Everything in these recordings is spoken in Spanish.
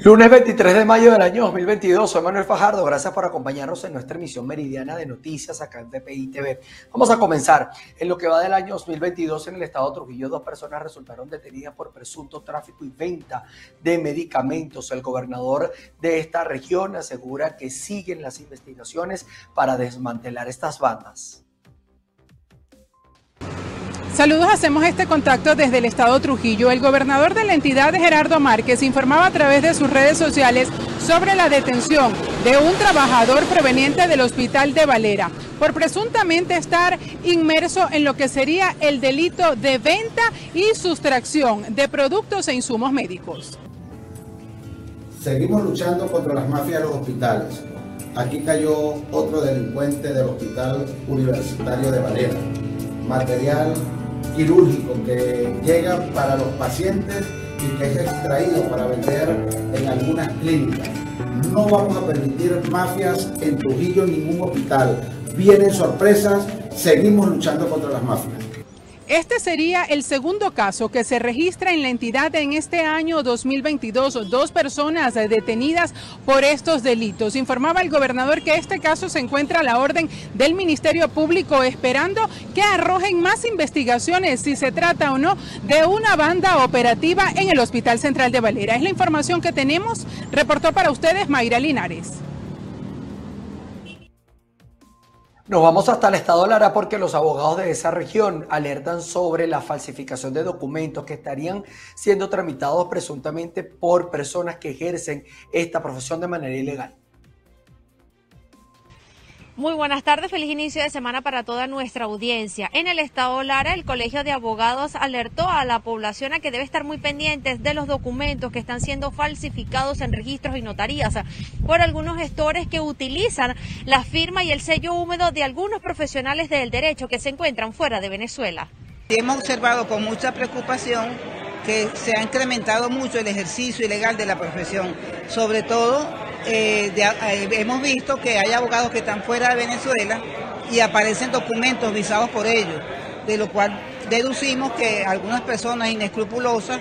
Lunes 23 de mayo del año 2022, soy Manuel Fajardo, gracias por acompañarnos en nuestra emisión meridiana de noticias acá en TPI TV. Vamos a comenzar. En lo que va del año 2022 en el estado de Trujillo, dos personas resultaron detenidas por presunto tráfico y venta de medicamentos. El gobernador de esta región asegura que siguen las investigaciones para desmantelar estas bandas. Saludos, hacemos este contacto desde el estado Trujillo. El gobernador de la entidad, Gerardo Márquez, informaba a través de sus redes sociales sobre la detención de un trabajador proveniente del hospital de Valera por presuntamente estar inmerso en lo que sería el delito de venta y sustracción de productos e insumos médicos. Seguimos luchando contra las mafias de los hospitales. Aquí cayó otro delincuente del Hospital Universitario de Valera. Material quirúrgico que llega para los pacientes y que es extraído para vender en algunas clínicas. No vamos a permitir mafias en Trujillo ningún hospital. Vienen sorpresas, seguimos luchando contra las mafias. Este sería el segundo caso que se registra en la entidad en este año 2022. Dos personas detenidas por estos delitos. Informaba el gobernador que este caso se encuentra a la orden del Ministerio Público esperando que arrojen más investigaciones si se trata o no de una banda operativa en el Hospital Central de Valera. Es la información que tenemos. Reportó para ustedes Mayra Linares. Nos vamos hasta el estado de Lara porque los abogados de esa región alertan sobre la falsificación de documentos que estarían siendo tramitados presuntamente por personas que ejercen esta profesión de manera ilegal. Muy buenas tardes, feliz inicio de semana para toda nuestra audiencia. En el estado Lara, el Colegio de Abogados alertó a la población a que debe estar muy pendientes de los documentos que están siendo falsificados en registros y notarías por algunos gestores que utilizan la firma y el sello húmedo de algunos profesionales del derecho que se encuentran fuera de Venezuela. Hemos observado con mucha preocupación que se ha incrementado mucho el ejercicio ilegal de la profesión, sobre todo eh, eh, hemos visto que hay abogados que están fuera de Venezuela y aparecen documentos visados por ellos, de lo cual deducimos que algunas personas inescrupulosas,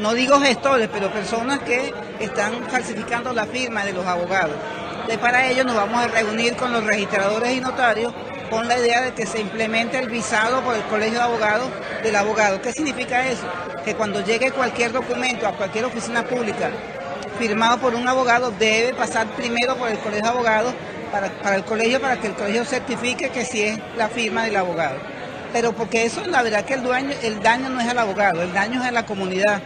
no digo gestores, pero personas que están falsificando la firma de los abogados. Entonces, para ello nos vamos a reunir con los registradores y notarios con la idea de que se implemente el visado por el Colegio de Abogados del abogado. ¿Qué significa eso? Que cuando llegue cualquier documento a cualquier oficina pública firmado por un abogado debe pasar primero por el colegio de abogados para, el colegio para que el colegio certifique que sí es la firma del abogado. Pero porque eso, la verdad que el, dueño, el daño no es al abogado, el daño es a la comunidad,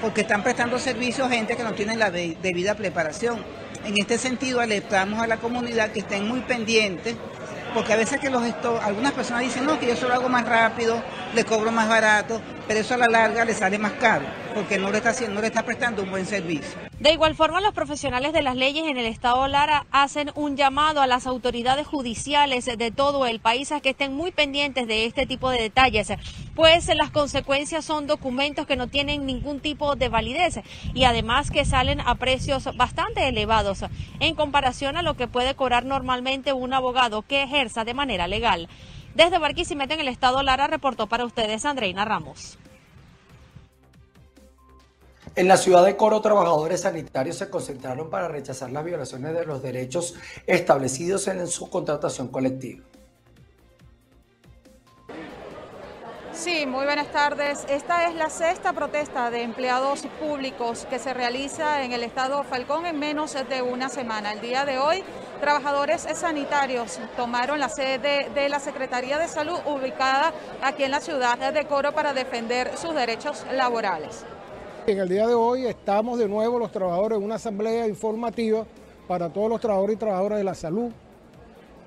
porque están prestando servicio a gente que no tiene la debida preparación. En este sentido, alertamos a la comunidad que estén muy pendientes, porque a veces que los algunas personas dicen, no, que yo solo hago más rápido, le cobro más barato, pero eso a la larga le sale más caro, porque no le está, haciendo, no le está prestando un buen servicio. De igual forma, los profesionales de las leyes en el estado Lara hacen un llamado a las autoridades judiciales de todo el país a que estén muy pendientes de este tipo de detalles, pues las consecuencias son documentos que no tienen ningún tipo de validez y además que salen a precios bastante elevados en comparación a lo que puede cobrar normalmente un abogado que ejerza de manera legal. Desde Barquisimeto en el estado Lara reportó para ustedes Andreina Ramos. En la ciudad de Coro, trabajadores sanitarios se concentraron para rechazar las violaciones de los derechos establecidos en su contratación colectiva. Sí, muy buenas tardes. Esta es la sexta protesta de empleados públicos que se realiza en el estado Falcón en menos de una semana. El día de hoy, trabajadores sanitarios tomaron la sede de la Secretaría de Salud ubicada aquí en la ciudad de Coro para defender sus derechos laborales. En el día de hoy estamos de nuevo los trabajadores en una asamblea informativa para todos los trabajadores y trabajadoras de la salud,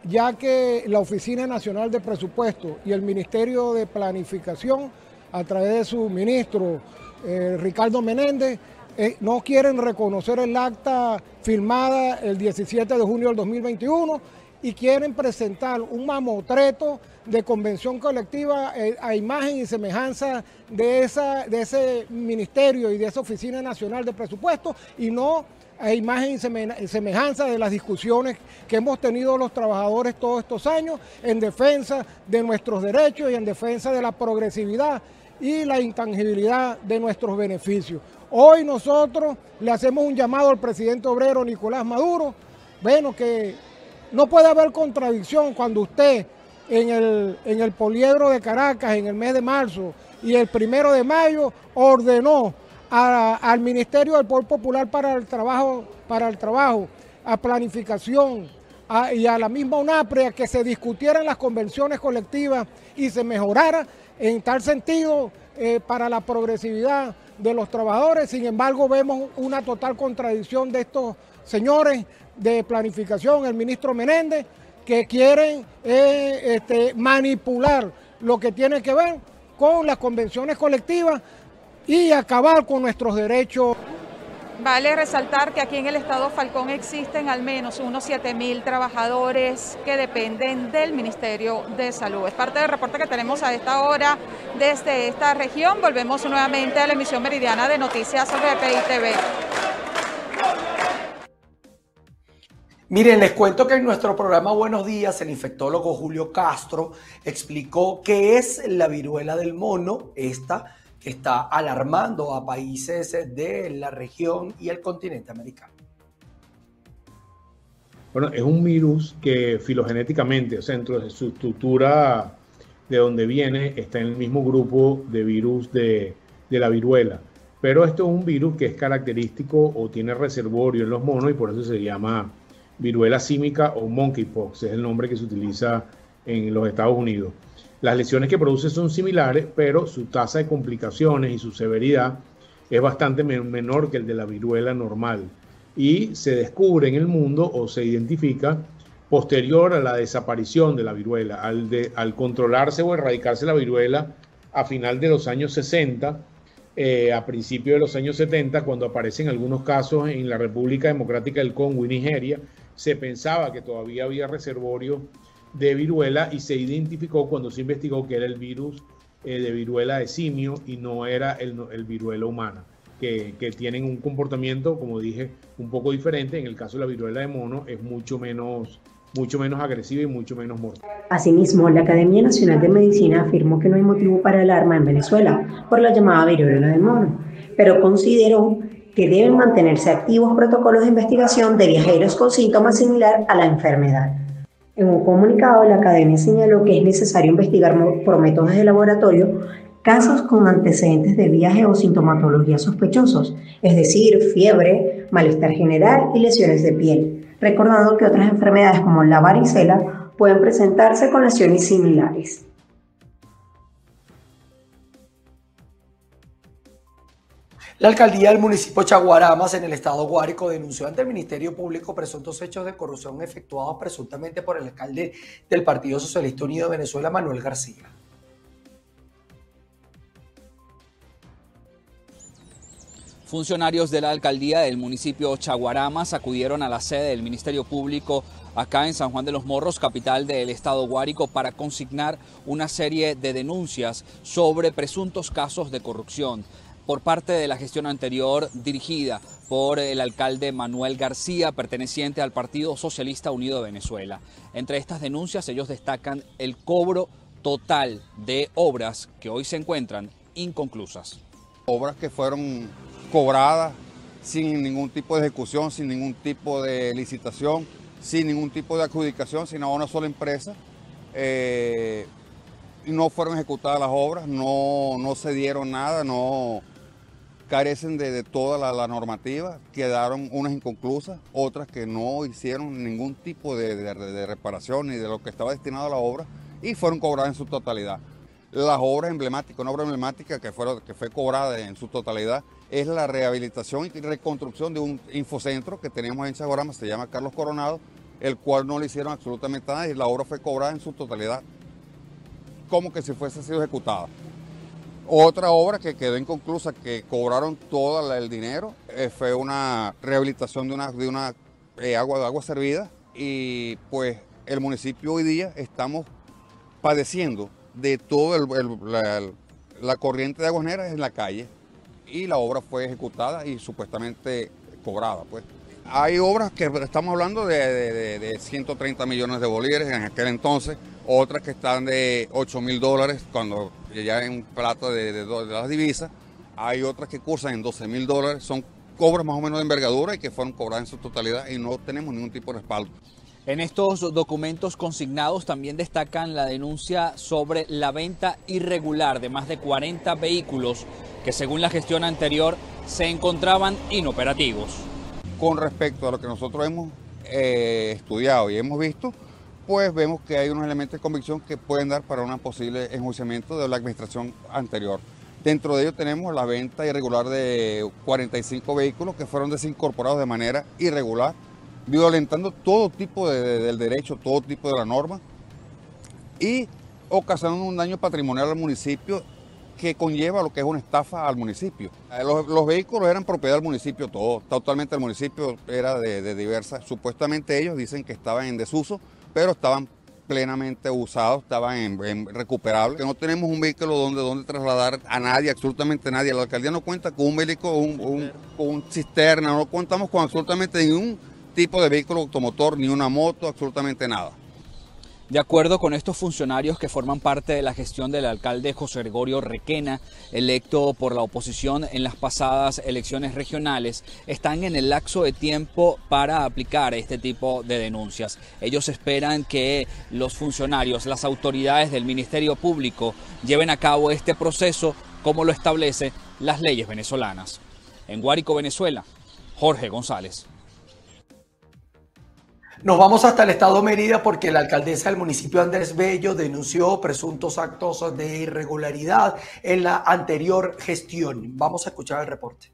ya que la Oficina Nacional de Presupuesto y el Ministerio de Planificación, a través de su ministro eh, Ricardo Menéndez, eh, no quieren reconocer el acta firmada el 17 de junio del 2021 y quieren presentar un mamotreto de convención colectiva eh, a imagen y semejanza de, de ese ministerio y de esa Oficina Nacional de Presupuesto y no a imagen y semejanza de las discusiones que hemos tenido los trabajadores todos estos años en defensa de nuestros derechos y en defensa de la progresividad y la intangibilidad de nuestros beneficios. Hoy nosotros le hacemos un llamado al presidente obrero Nicolás Maduro, bueno, que no puede haber contradicción cuando usted en el, en el poliedro de Caracas en el mes de marzo y el primero de mayo ordenó al Ministerio del Poder Popular para el Trabajo, para el trabajo a planificación y a la misma UNAPRE a que se discutieran las convenciones colectivas y se mejorara en tal sentido eh, para la progresividad de los trabajadores. Sin embargo, vemos una total contradicción de estos señores de planificación, el ministro Menéndez, que quieren eh, este, manipular lo que tiene que ver con las convenciones colectivas y acabar con nuestros derechos. Vale resaltar que aquí en el estado Falcón existen al menos unos 7 mil trabajadores que dependen del Ministerio de Salud. Es parte del reporte que tenemos a esta hora desde esta región. Volvemos nuevamente a la emisión meridiana de Noticias BPI TV. Miren, les cuento que en nuestro programa Buenos Días, el infectólogo Julio Castro explicó qué es la viruela del mono, esta está alarmando a países de la región y el continente americano. Bueno, es un virus que filogenéticamente, o sea, dentro de su estructura de donde viene, está en el mismo grupo de virus de, de la viruela. Pero esto es un virus que es característico o tiene reservorio en los monos y por eso se llama viruela símica o monkeypox, es el nombre que se utiliza en los Estados Unidos. Las lesiones que produce son similares, pero su tasa de complicaciones y su severidad es bastante menor que el de la viruela normal. Y se descubre en el mundo o se identifica posterior a la desaparición de la viruela, al, controlarse o erradicarse la viruela a final de los años 60, eh, a principios de los años 70, cuando aparecen algunos casos en la República Democrática del Congo y Nigeria, se pensaba que todavía había reservorio de viruela y se identificó cuando se investigó que era el virus eh, de viruela de simio y no era el, viruela humana, que, que, tienen un comportamiento, como dije, un poco diferente. En el caso de la viruela de mono es mucho menos, mucho menos agresiva y mucho menos mortal. Asimismo, la Academia Nacional de Medicina afirmó que no hay motivo para alarma en Venezuela por la llamada viruela de mono, pero consideró que deben mantenerse activos protocolos de investigación de viajeros con síntomas similares a la enfermedad. En un comunicado, la academia señaló que es necesario investigar por métodos de laboratorio casos con antecedentes de viaje o sintomatología sospechosos, es decir, fiebre, malestar general y lesiones de piel, recordando que otras enfermedades como la varicela pueden presentarse con lesiones similares. La alcaldía del municipio Chaguaramas en el estado Guárico denunció ante el Ministerio Público presuntos hechos de corrupción efectuados presuntamente por el alcalde del Partido Socialista Unido de Venezuela, Manuel García. Funcionarios de la alcaldía del municipio Chaguaramas acudieron a la sede del Ministerio Público acá en San Juan de los Morros, capital del estado Guárico, para consignar una serie de denuncias sobre presuntos casos de corrupción por parte de la gestión anterior dirigida por el alcalde Manuel García, perteneciente al Partido Socialista Unido de Venezuela. Entre estas denuncias ellos destacan el cobro total de obras que hoy se encuentran inconclusas. Obras que fueron cobradas sin ningún tipo de ejecución, sin ningún tipo de licitación, sin ningún tipo de adjudicación, sino a una sola empresa. Eh, no fueron ejecutadas las obras, no, no se dieron nada, no, carecen de, toda la, normativa, quedaron unas inconclusas, otras que no hicieron ningún tipo de, reparación ni de lo que estaba destinado a la obra y fueron cobradas en su totalidad. Las obras emblemáticas, una obra emblemática que, fue cobrada en su totalidad es la rehabilitación y reconstrucción de un infocentro que tenemos en Chagorama, se llama Carlos Coronado, el cual no le hicieron absolutamente nada y la obra fue cobrada en su totalidad como que si fuese sido ejecutada. Otra obra que quedó inconclusa, que cobraron todo el dinero, eh, fue una rehabilitación de una, de una eh, agua, de agua servida y pues el municipio hoy día estamos padeciendo de toda la, corriente de aguas negras en la calle y la obra fue ejecutada y supuestamente cobrada. Pues. Hay obras que estamos hablando de, de 130 millones de bolívares en aquel entonces, otras que están de 8 mil dólares cuando ya en un plato de, de, de las divisas, hay otras que cursan en 12 mil dólares, son cobras más o menos de envergadura y que fueron cobradas en su totalidad y no tenemos ningún tipo de respaldo. En estos documentos consignados también destacan la denuncia sobre la venta irregular de más de 40 vehículos que según la gestión anterior se encontraban inoperativos. Con respecto a lo que nosotros hemos eh, estudiado y hemos visto, pues vemos que hay unos elementos de convicción que pueden dar para un posible enjuiciamiento de la administración anterior. Dentro de ello tenemos la venta irregular de 45 vehículos que fueron desincorporados de manera irregular, violentando todo tipo de, de, del derecho, todo tipo de la norma y ocasionando un daño patrimonial al municipio que conlleva lo que es una estafa al municipio. Los, los vehículos eran propiedad del municipio, todo, totalmente el municipio era de, de diversas. Supuestamente ellos dicen que estaban en desuso, pero estaban plenamente usados, estaban en, en recuperables. No tenemos un vehículo donde, donde trasladar a nadie, absolutamente nadie. La alcaldía no cuenta con un vehículo, un, un, con un cisterna, no contamos con absolutamente ningún tipo de vehículo automotor, ni una moto, absolutamente nada. De acuerdo con estos funcionarios que forman parte de la gestión del alcalde José Gregorio Requena, electo por la oposición en las pasadas elecciones regionales, están en el lapso de tiempo para aplicar este tipo de denuncias. Ellos esperan que los funcionarios, las autoridades del Ministerio Público lleven a cabo este proceso como lo establece las leyes venezolanas. En Guárico, Venezuela, Jorge González. Nos vamos hasta el estado Mérida porque la alcaldesa del municipio Andrés Bello denunció presuntos actos de irregularidad en la anterior gestión. Vamos a escuchar el reporte.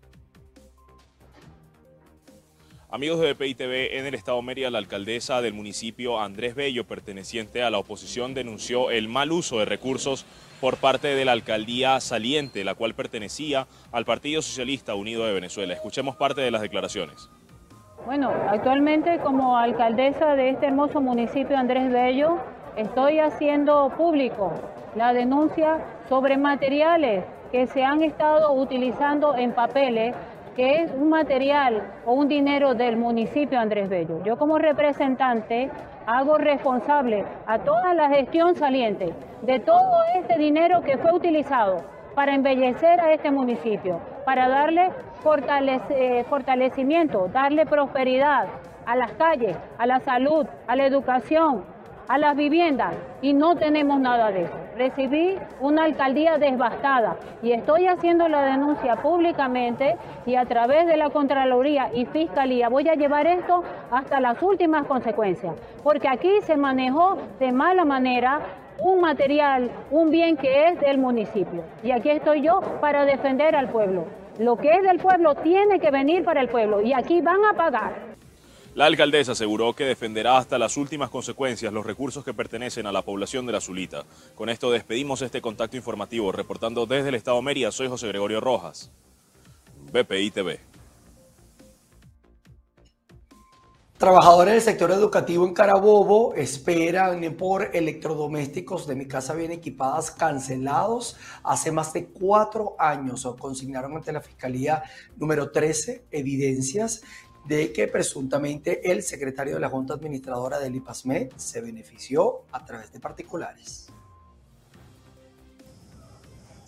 Amigos de BPI en el estado Mérida, la alcaldesa del municipio Andrés Bello, perteneciente a la oposición, denunció el mal uso de recursos por parte de la alcaldía saliente, la cual pertenecía al Partido Socialista Unido de Venezuela. Escuchemos parte de las declaraciones. Bueno, actualmente como alcaldesa de este hermoso municipio Andrés Bello, estoy haciendo público la denuncia sobre materiales que se han estado utilizando en papeles, que es un material o un dinero del municipio Andrés Bello. Yo como representante hago responsable a toda la gestión saliente de todo este dinero que fue utilizado para embellecer a este municipio, para darle fortalece, fortalecimiento, darle prosperidad a las calles, a la salud, a la educación, a las viviendas y no tenemos nada de eso. Recibí una alcaldía devastada y estoy haciendo la denuncia públicamente y a través de la Contraloría y Fiscalía voy a llevar esto hasta las últimas consecuencias, porque aquí se manejó de mala manera un material, un bien que es del municipio. Y aquí estoy yo para defender al pueblo. Lo que es del pueblo tiene que venir para el pueblo y aquí van a pagar. La alcaldesa aseguró que defenderá hasta las últimas consecuencias los recursos que pertenecen a la población de la Zulita. Con esto despedimos este contacto informativo. Reportando desde el Estado Mérida, soy José Gregorio Rojas, BPI TV. Trabajadores del sector educativo en Carabobo esperan por electrodomésticos de mi casa bien equipadas cancelados hace más de cuatro años. Consignaron ante la Fiscalía número 13 evidencias de que presuntamente el secretario de la Junta Administradora del IPASME se benefició a través de particulares.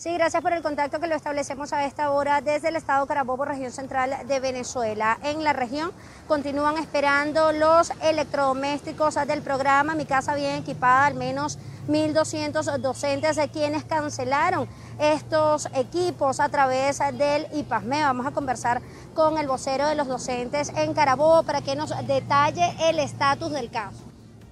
Sí, gracias por el contacto que lo establecemos a esta hora desde el estado Carabobo, región central de Venezuela. En la región continúan esperando los electrodomésticos del programa Mi Casa Bien Equipada, al menos 1.200 docentes de quienes cancelaron estos equipos a través del IPASME. Vamos a conversar con el vocero de los docentes en Carabobo para que nos detalle el estatus del caso.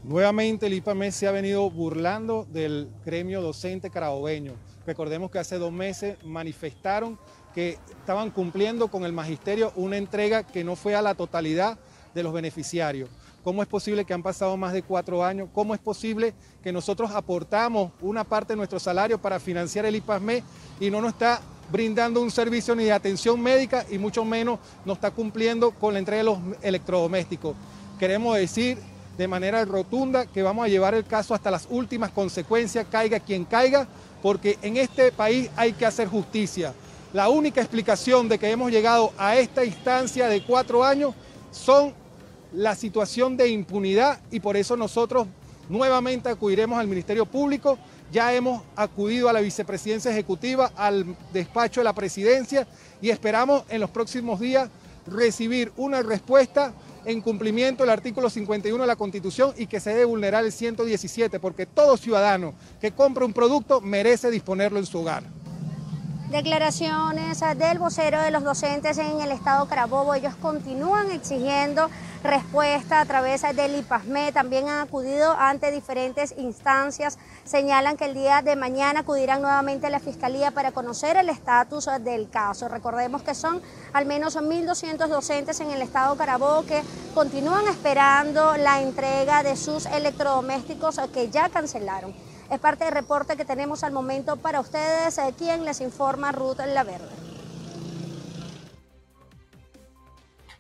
Nuevamente el IPAME se ha venido burlando del gremio docente carabobeño. Recordemos que hace dos meses manifestaron que estaban cumpliendo con el magisterio una entrega que no fue a la totalidad de los beneficiarios. ¿Cómo es posible que han pasado más de cuatro años? ¿Cómo es posible que nosotros aportamos una parte de nuestro salario para financiar el IPASME y no nos está brindando un servicio ni de atención médica y mucho menos no está cumpliendo con la entrega de los electrodomésticos? Queremos decir de manera rotunda que vamos a llevar el caso hasta las últimas consecuencias, caiga quien caiga, porque en este país hay que hacer justicia. La única explicación de que hemos llegado a esta instancia de cuatro años son la situación de impunidad y por eso nosotros nuevamente acudiremos al Ministerio Público, ya hemos acudido a la vicepresidencia ejecutiva, al despacho de la presidencia y esperamos en los próximos días recibir una respuesta en cumplimiento del artículo 51 de la Constitución y que se debe vulnerar el 117, porque todo ciudadano que compra un producto merece disponerlo en su hogar. Declaraciones del vocero de los docentes en el estado Carabobo, ellos continúan exigiendo respuesta a través del IPASME, también han acudido ante diferentes instancias, señalan que el día de mañana acudirán nuevamente a la Fiscalía para conocer el estatus del caso. Recordemos que son al menos 1.200 docentes en el estado Carabobo que continúan esperando la entrega de sus electrodomésticos que ya cancelaron. Es parte del reporte que tenemos al momento para ustedes, eh, quien les informa Ruth Laverde.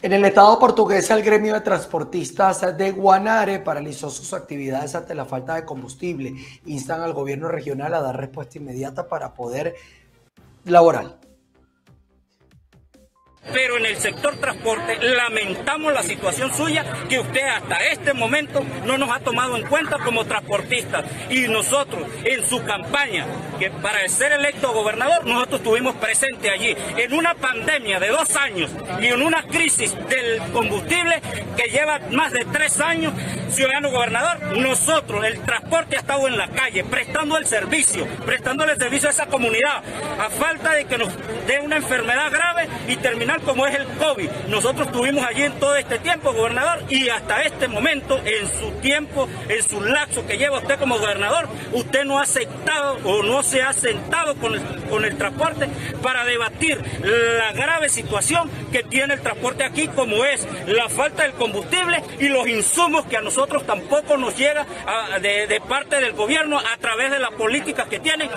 En el estado portugués, el gremio de transportistas de Guanare paralizó sus actividades ante la falta de combustible. Instan al gobierno regional a dar respuesta inmediata para poder laboral pero en el sector transporte lamentamos la situación suya que usted hasta este momento no nos ha tomado en cuenta como transportistas. Y nosotros en su campaña, que para ser electo gobernador, nosotros estuvimos presentes allí, en una pandemia de dos años y en una crisis del combustible que lleva más de tres años, ciudadano gobernador, nosotros, el transporte ha estado en la calle, prestando el servicio, prestándole el servicio a esa comunidad, a falta de que nos dé una enfermedad grave y terminar como es el COVID. Nosotros estuvimos allí en todo este tiempo, gobernador, y hasta este momento, en su tiempo, en su lapso que lleva usted como gobernador, usted no ha aceptado o no se ha sentado con el, con el transporte para debatir la grave situación que tiene el transporte aquí, como es la falta del combustible y los insumos que a nosotros tampoco nos llega de, de parte del gobierno a través de la política que tienen.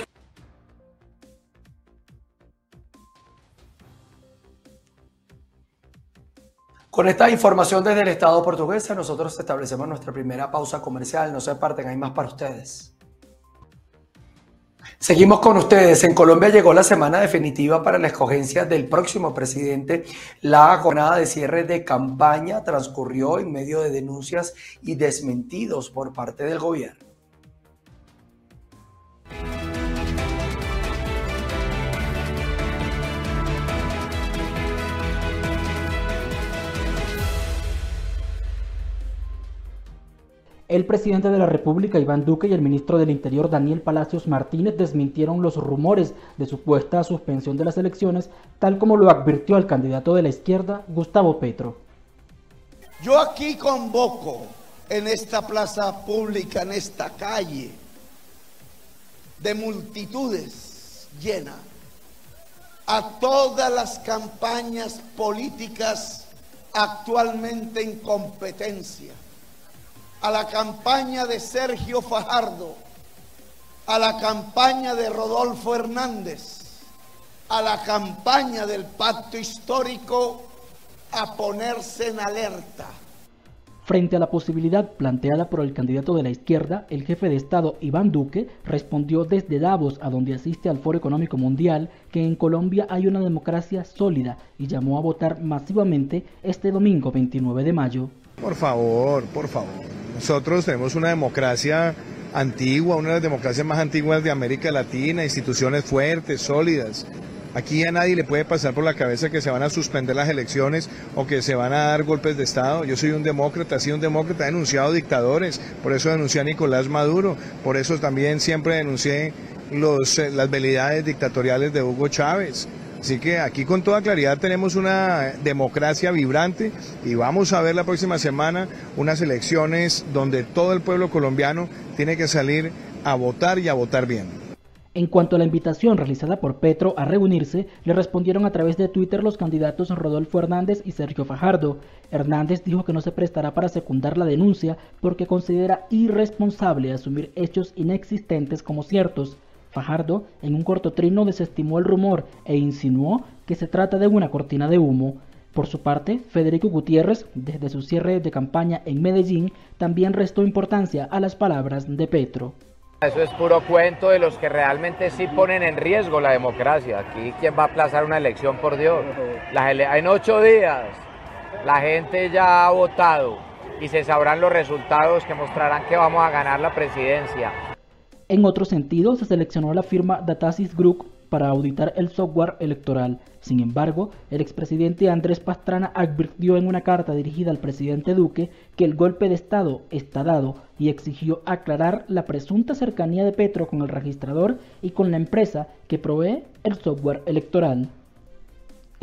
Con esta información desde el Estado portugués, nosotros establecemos nuestra primera pausa comercial. No se aparten, hay más para ustedes. Seguimos con ustedes. En Colombia llegó la semana definitiva para la escogencia del próximo presidente. La jornada de cierre de campaña transcurrió en medio de denuncias y desmentidos por parte del gobierno. El presidente de la República, Iván Duque, y el ministro del Interior, Daniel Palacios Martínez, desmintieron los rumores de supuesta suspensión de las elecciones, tal como lo advirtió el candidato de la izquierda, Gustavo Petro. Yo aquí convoco en esta plaza pública, en esta calle, de multitudes llena, a todas las campañas políticas actualmente en competencia a la campaña de Sergio Fajardo, a la campaña de Rodolfo Hernández, a la campaña del pacto histórico a ponerse en alerta. Frente a la posibilidad planteada por el candidato de la izquierda, el jefe de Estado Iván Duque respondió desde Davos, a donde asiste al Foro Económico Mundial, que en Colombia hay una democracia sólida y llamó a votar masivamente este domingo 29 de mayo. Por favor, por favor. Nosotros tenemos una democracia antigua, una de las democracias más antiguas de América Latina, instituciones fuertes, sólidas. Aquí a nadie le puede pasar por la cabeza que se van a suspender las elecciones o que se van a dar golpes de Estado. Yo soy un demócrata, he sido un demócrata, he denunciado dictadores, por eso denuncié a Nicolás Maduro, por eso también siempre denuncié los, eh, las velidades dictatoriales de Hugo Chávez. Así que aquí con toda claridad tenemos una democracia vibrante y vamos a ver la próxima semana unas elecciones donde todo el pueblo colombiano tiene que salir a votar y a votar bien. En cuanto a la invitación realizada por Petro a reunirse, le respondieron a través de Twitter los candidatos Rodolfo Hernández y Sergio Fajardo. Hernández dijo que no se prestará para secundar la denuncia porque considera irresponsable asumir hechos inexistentes como ciertos. Fajardo, en un corto trino, desestimó el rumor e insinuó que se trata de una cortina de humo. Por su parte, Federico Gutiérrez, desde su cierre de campaña en Medellín, también restó importancia a las palabras de Petro. Eso es puro cuento de los que realmente sí ponen en riesgo la democracia. Aquí, ¿quién va a aplazar una elección, por Dios? en ocho días, la gente ya ha votado y se sabrán los resultados que mostrarán que vamos a ganar la presidencia. En otro sentido, se seleccionó la firma Datasis Group para auditar el software electoral. Sin embargo, el expresidente Andrés Pastrana advirtió en una carta dirigida al presidente Duque que el golpe de Estado está dado y exigió aclarar la presunta cercanía de Petro con el registrador y con la empresa que provee el software electoral.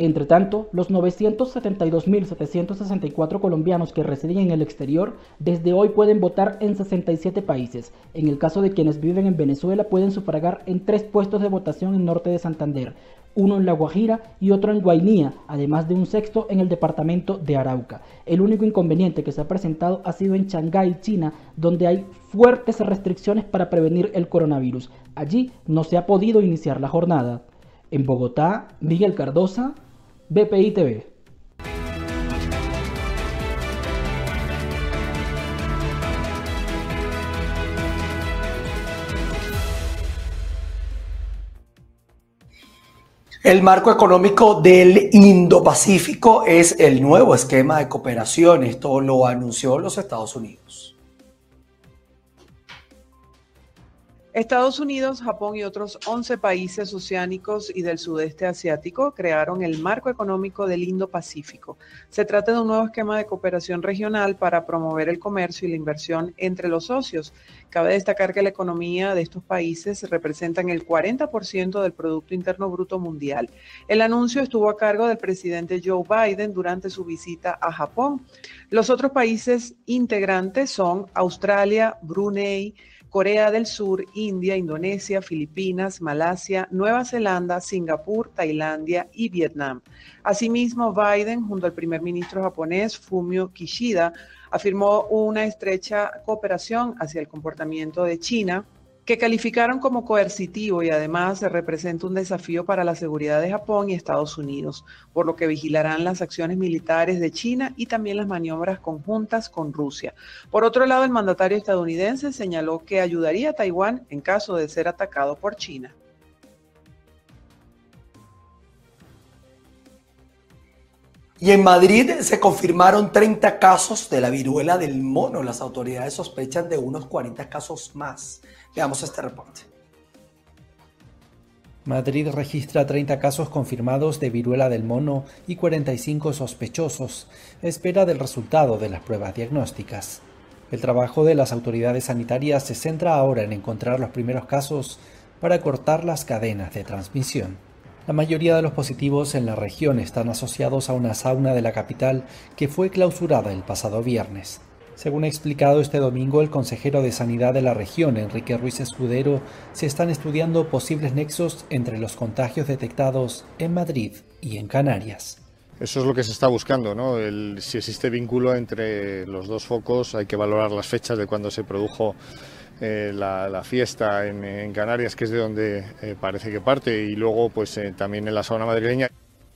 Entre tanto, los 972.764 colombianos que residen en el exterior desde hoy pueden votar en 67 países. En el caso de quienes viven en Venezuela pueden sufragar en tres puestos de votación en norte de Santander, uno en La Guajira y otro en Guainía, además de un sexto en el departamento de Arauca. El único inconveniente que se ha presentado ha sido en Shanghái, China, donde hay fuertes restricciones para prevenir el coronavirus. Allí no se ha podido iniciar la jornada. En Bogotá, Miguel Cardosa, BPI TV. El marco económico del Indo-Pacífico es el nuevo esquema de cooperación. Esto lo anunció los Estados Unidos. Estados Unidos, Japón y otros 11 países oceánicos y del sudeste asiático crearon el marco económico del Indo-Pacífico. Se trata de un nuevo esquema de cooperación regional para promover el comercio y la inversión entre los socios. Cabe destacar que la economía de estos países representan el 40% del Producto Interno Bruto Mundial. El anuncio estuvo a cargo del presidente Joe Biden durante su visita a Japón. Los otros países integrantes son Australia, Brunei, Corea del Sur, India, Indonesia, Filipinas, Malasia, Nueva Zelanda, Singapur, Tailandia y Vietnam. Asimismo, Biden, junto al primer ministro japonés Fumio Kishida, afirmó una estrecha cooperación hacia el comportamiento de China que calificaron como coercitivo y además representa un desafío para la seguridad de Japón y Estados Unidos, por lo que vigilarán las acciones militares de China y también las maniobras conjuntas con Rusia. Por otro lado, el mandatario estadounidense señaló que ayudaría a Taiwán en caso de ser atacado por China. Y en Madrid se confirmaron 30 casos de la viruela del mono. Las autoridades sospechan de unos 40 casos más. Veamos este reporte. Madrid registra 30 casos confirmados de viruela del mono y 45 sospechosos. Espera del resultado de las pruebas diagnósticas. El trabajo de las autoridades sanitarias se centra ahora en encontrar los primeros casos para cortar las cadenas de transmisión. La mayoría de los positivos en la región están asociados a una sauna de la capital que fue clausurada el pasado viernes. Según ha explicado este domingo el consejero de Sanidad de la región, Enrique Ruiz Escudero, se están estudiando posibles nexos entre los contagios detectados en Madrid y en Canarias. Eso es lo que se está buscando, ¿no? si existe vínculo entre los dos focos, hay que valorar las fechas de cuando se produjo eh, la, fiesta en, Canarias, que es de donde eh, parece que parte, y luego pues eh, también en la zona madrileña.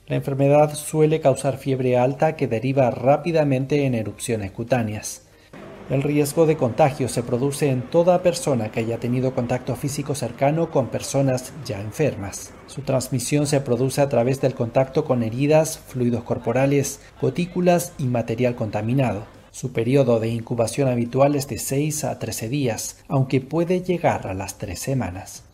La enfermedad suele causar fiebre alta que deriva rápidamente en erupciones cutáneas. El riesgo de contagio se produce en toda persona que haya tenido contacto físico cercano con personas ya enfermas. Su transmisión se produce a través del contacto con heridas, fluidos corporales, gotículas y material contaminado. Su periodo de incubación habitual es de 6 a 13 días, aunque puede llegar a las 3 semanas.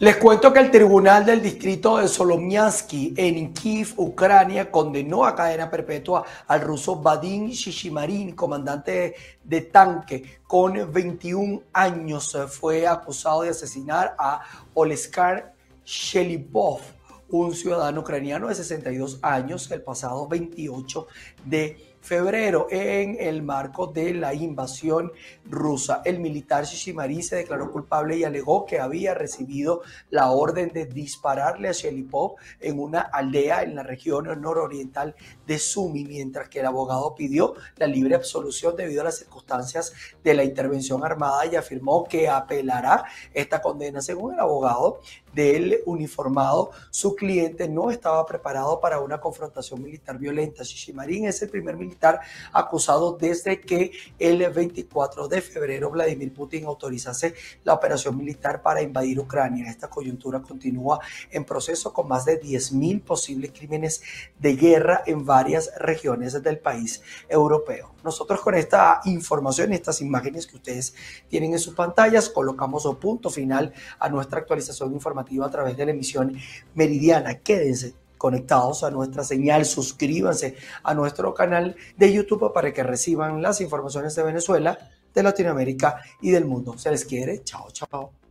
Les cuento que el Tribunal del Distrito de Solomiansky en Kiev, Ucrania, condenó a cadena perpetua al ruso Vadim Shishimarin, comandante de tanque con 21 años. Fue acusado de asesinar a Oleskar Shelipov, un ciudadano ucraniano de 62 años, el pasado 28 de febrero en el marco de la invasión rusa. El militar Shishimari se declaró culpable y alegó que había recibido la orden de dispararle a Shelipov en una aldea en la región nororiental de Sumi, mientras que el abogado pidió la libre absolución debido a las circunstancias de la intervención armada y afirmó que apelará esta condena. Según el abogado, del uniformado, su cliente no estaba preparado para una confrontación militar violenta. Shishimarin es el primer militar militar acusado desde que el 24 de febrero Vladimir Putin autorizase la operación militar para invadir Ucrania. Esta coyuntura continúa en proceso con más de 10.000 posibles crímenes de guerra en varias regiones del país europeo. Nosotros con esta información y estas imágenes que ustedes tienen en sus pantallas colocamos un punto final a nuestra actualización informativa a través de la emisión meridiana. Quédense conectados a nuestra señal, suscríbanse a nuestro canal de YouTube para que reciban las informaciones de Venezuela, de Latinoamérica y del mundo. Se les quiere. Chao, chao.